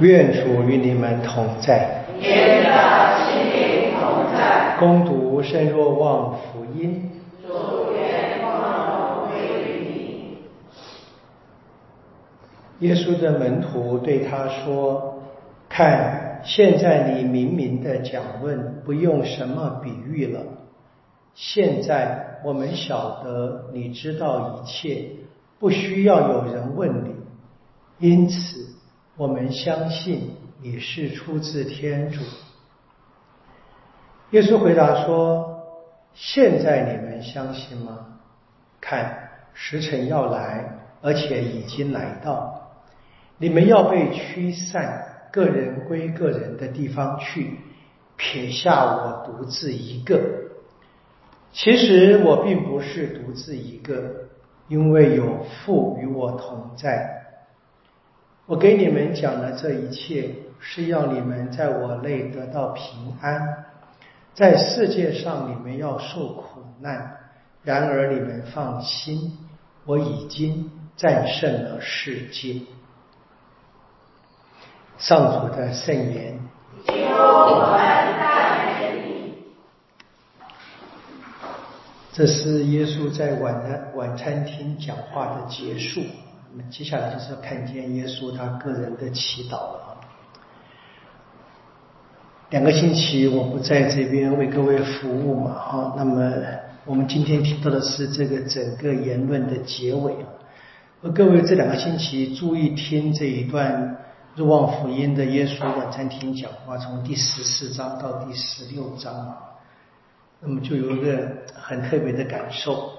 愿主与你们同在。愿的心灵同在。攻读圣若望福音。主愿光荣归于你。耶稣的门徒对他说：“看，现在你明明的讲问，不用什么比喻了。现在我们晓得你知道一切，不需要有人问你。因此。”我们相信你是出自天主。耶稣回答说：“现在你们相信吗？看，时辰要来，而且已经来到，你们要被驱散，个人归个人的地方去，撇下我独自一个。其实我并不是独自一个，因为有父与我同在。”我给你们讲的这一切，是要你们在我内得到平安。在世界上，你们要受苦难；然而你们放心，我已经战胜了世界。上主的圣言。这是耶稣在晚的晚餐厅讲话的结束。那么接下来就是要看见耶稣他个人的祈祷了。两个星期我不在这边为各位服务嘛，哈。那么我们今天听到的是这个整个言论的结尾啊。各位这两个星期注意听这一段《入望福音》的耶稣晚餐厅讲话，从第十四章到第十六章啊，那么就有一个很特别的感受。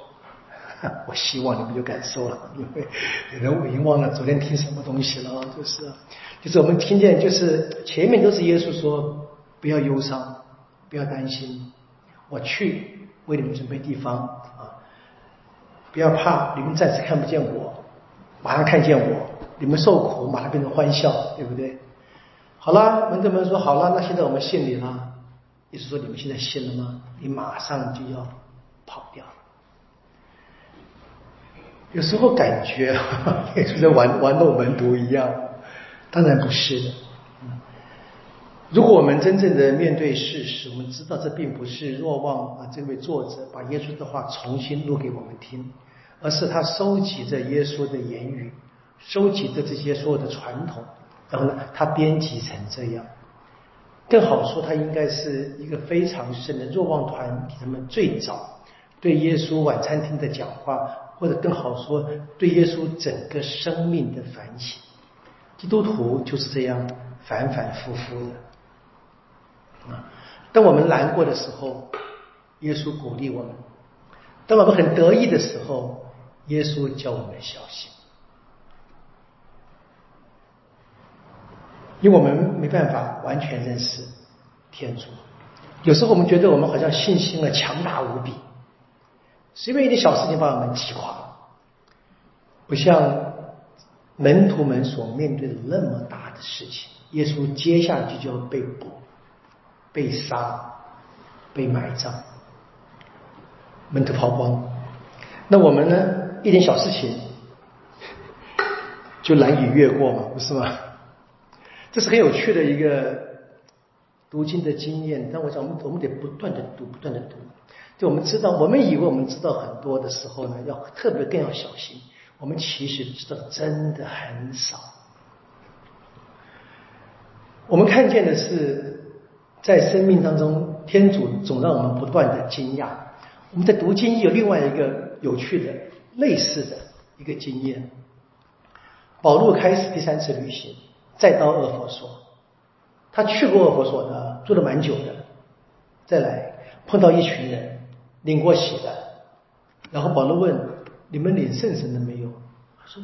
我希望你们有感受了，因为有人已经忘了昨天听什么东西了。就是，就是我们听见，就是前面都是耶稣说不要忧伤，不要担心，我去为你们准备地方啊，不要怕，你们暂时看不见我，马上看见我，你们受苦马上变成欢笑，对不对？好了，门徒们说好了，那现在我们信你了。意思说你们现在信了吗？你马上就要跑掉。有时候感觉 也就在玩玩弄门徒一样，当然不是的。如果我们真正的面对事实，我们知道这并不是若望啊这位作者把耶稣的话重新录给我们听，而是他收集着耶稣的言语，收集着这些所有的传统，然后呢，他编辑成这样。更好说，他应该是一个非常深的若望团体他们最早对耶稣晚餐厅的讲话。或者更好说，对耶稣整个生命的反省，基督徒就是这样反反复复的啊。当我们难过的时候，耶稣鼓励我们；当我们很得意的时候，耶稣叫我们小心。因为我们没办法完全认识天主，有时候我们觉得我们好像信心啊强大无比。随便一点小事情把我们击垮，不像门徒们所面对的那么大的事情。耶稣接下去就要被捕、被杀、被埋葬，门徒抛光。那我们呢？一点小事情就难以越过嘛，不是吗？这是很有趣的一个读经的经验。但我想，我们我们得不断的读，不断的读。就我们知道，我们以为我们知道很多的时候呢，要特别更要小心。我们其实知道真的很少。我们看见的是，在生命当中，天主总让我们不断的惊讶。我们在读经有另外一个有趣的、类似的一个经验。保罗开始第三次旅行，再到厄佛所，他去过厄佛所的，住了蛮久的，再来碰到一群人。领过洗的，然后保罗问：“你们领圣神了没有？”他说：“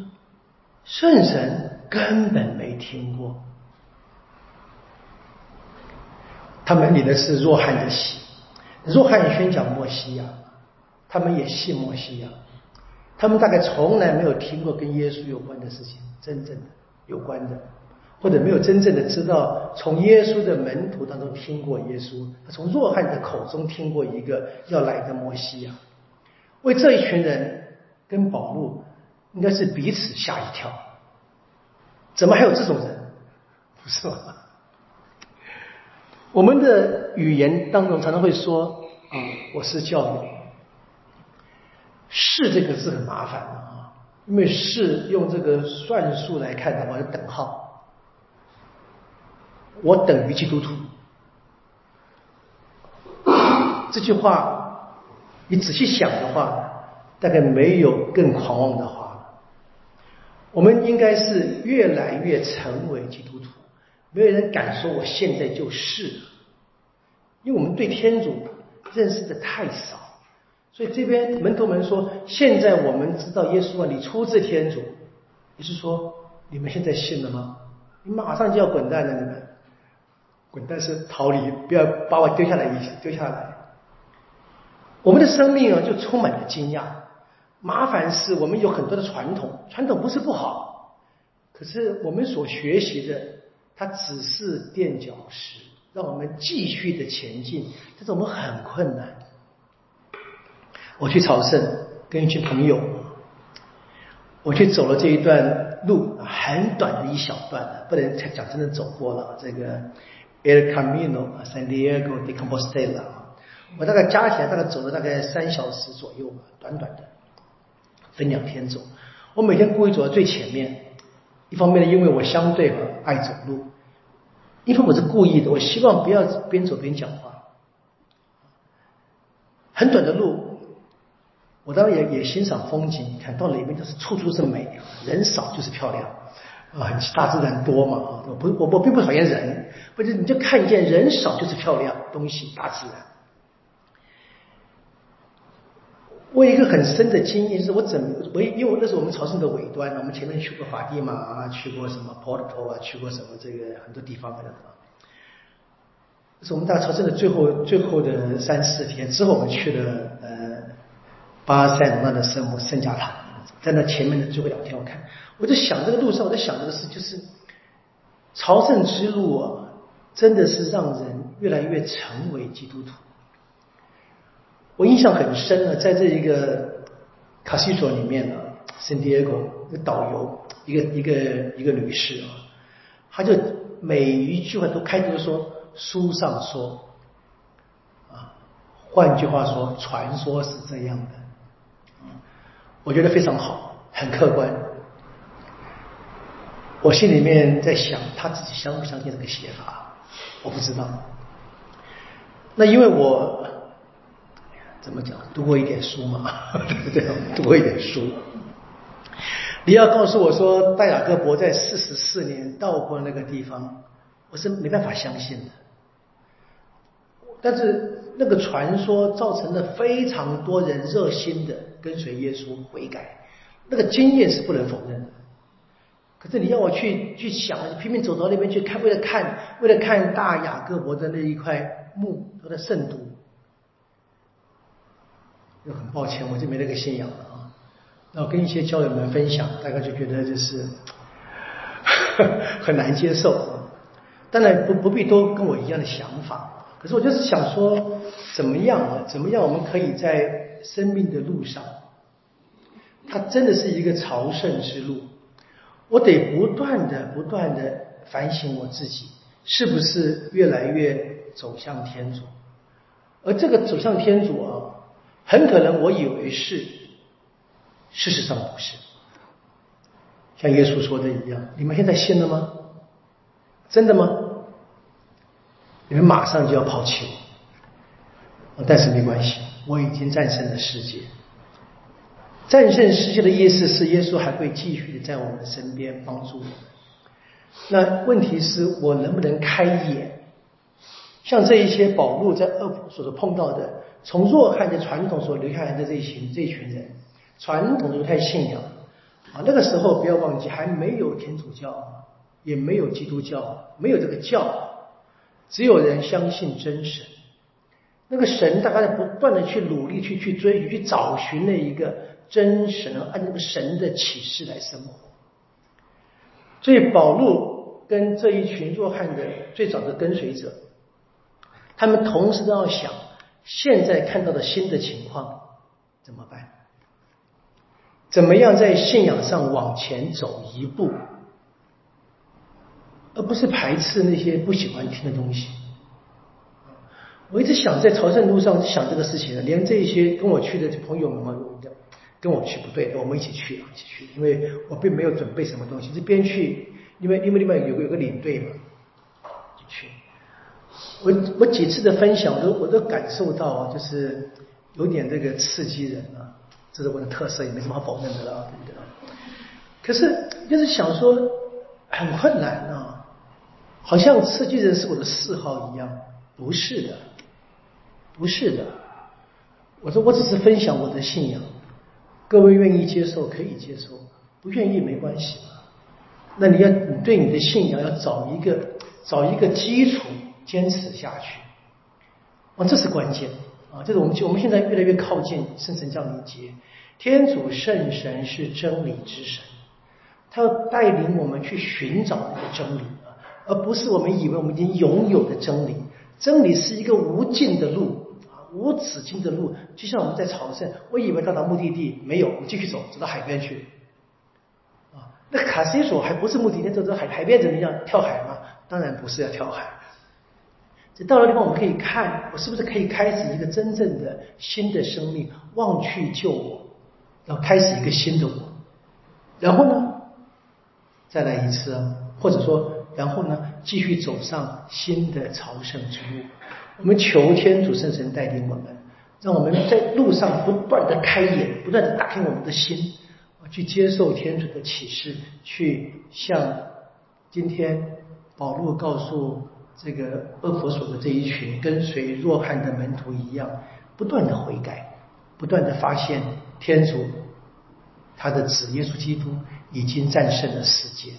圣神根本没听过。”他们领的是若翰的洗，若翰宣讲莫西亚，他们也信莫西亚，他们大概从来没有听过跟耶稣有关的事情，真正的有关的。或者没有真正的知道，从耶稣的门徒当中听过耶稣，从若翰的口中听过一个要来的摩西亚，为这一群人跟保禄应该是彼此吓一跳，怎么还有这种人？不是吗？我们的语言当中常常会说啊，我是教育。是这个字很麻烦啊，因为是用这个算术来看的话，是等号。我等于基督徒。这句话，你仔细想的话，大概没有更狂妄的话了。我们应该是越来越成为基督徒，没有人敢说我现在就是，因为我们对天主认识的太少。所以这边门徒们说：“现在我们知道耶稣啊，你出自天主。”你是说，你们现在信了吗？你马上就要滚蛋了，你们滚蛋是逃离，不要把我丢下来丢下来。我们的生命啊，就充满了惊讶。麻烦是我们有很多的传统，传统不是不好，可是我们所学习的，它只是垫脚石，让我们继续的前进，但是我们很困难。我去朝圣，跟一群朋友，我去走了这一段路，很短的一小段，不能讲真的走过了。这个 El Camino San Diego de Compostela，我大概加起来大概走了大概三小时左右吧，短短的，分两天走。我每天故意走在最前面，一方面呢，因为我相对爱走路，因为我是故意的，我希望不要边走边讲话，很短的路。我当然也也欣赏风景，你看到里面都是处处是美，人少就是漂亮啊，大自然多嘛啊我不我我并不讨厌人，不是你就看见人少就是漂亮东西，大自然。我有一个很深的经验，是我怎我因为那是我们朝圣的尾端，我们前面去过法蒂玛啊，去过什么 Porto 啊，去过什么这个很多地方的啊。是我们大朝圣的最后最后的三四天之后，我们去了呃。巴塞罗那的圣母圣家堂，在那前面的最后两天，我看我在想这个路上，我在想这个事，就是朝圣之路啊，真的是让人越来越成为基督徒。我印象很深啊，在这一个卡西索里面呢，圣地亚哥的导游，一个一个一个女士啊，她就每一句话都开头说书上说啊，换句话说，传说是这样的。我觉得非常好，很客观。我心里面在想，他自己相不相信这个写法？我不知道。那因为我怎么讲，读过一点书嘛，对不对？读过一点书。你要告诉我说，戴雅各伯在四十四年到过那个地方，我是没办法相信的。但是那个传说造成了非常多人热心的跟随耶稣悔改，那个经验是不能否认的。可是你要我去去想，拼命走到那边去看，为了看为了看大雅各伯的那一块墓，他的圣毒，又很抱歉，我就没那个信仰了啊。那我跟一些教友们分享，大家就觉得就是 很难接受。当然不不必都跟我一样的想法。可是我就是想说，怎么样啊？怎么样我们可以在生命的路上，它真的是一个朝圣之路。我得不断的、不断的反省我自己，是不是越来越走向天主？而这个走向天主啊，很可能我以为是，事实上不是。像耶稣说的一样，你们现在信了吗？真的吗？你们马上就要抛弃我，但是没关系，我已经战胜了世界。战胜世界的意思是，耶稣还会继续的在我们的身边帮助我们。那问题是我能不能开眼？像这一些保路在恶普所碰到的，从弱汉的传统所留下来的这一群这一群人，传统的犹太信仰啊，那个时候不要忘记，还没有天主教，也没有基督教，没有这个教。只有人相信真神，那个神大概在不断的去努力去去追去找寻那一个真神，按那个神的启示来生活。所以保禄跟这一群弱汉的最早的跟随者，他们同时都要想，现在看到的新的情况怎么办？怎么样在信仰上往前走一步？而不是排斥那些不喜欢听的东西。我一直想在朝圣路上想这个事情，连这些跟我去的朋友们嘛，跟我去不对，我们一起去，一起去，因为我并没有准备什么东西，这边去，因为因为另外有个有个领队嘛，就去。我我几次的分享，我都我都感受到，就是有点这个刺激人啊，这是我的特色，也没什么好否认的了，对不对？可是就是想说很困难啊，好像刺激人是我的嗜好一样，不是的。不是的，我说我只是分享我的信仰，各位愿意接受可以接受，不愿意没关系。那你要你对你的信仰要找一个找一个基础，坚持下去。啊，这是关键啊！这是我们我们现在越来越靠近圣神降临节，天主圣神是真理之神，他要带领我们去寻找那个真理啊，而不是我们以为我们已经拥有的真理。真理是一个无尽的路。无止境的路，就像我们在朝圣，我以为到达目的地，没有，我继续走，走到海边去。啊，那卡西索还不是目的地，走到海海边怎么样？跳海吗？当然不是要跳海。这到了地方，我们可以看，我是不是可以开始一个真正的新的生命？忘去旧我，然后开始一个新的我。然后呢，再来一次，或者说，然后呢，继续走上新的朝圣之路。我们求天主圣神带领我们，让我们在路上不断的开眼，不断的打开我们的心，去接受天主的启示，去像今天保罗告诉这个厄佛所的这一群跟随若翰的门徒一样，不断的悔改，不断的发现天主他的子耶稣基督已经战胜了世界。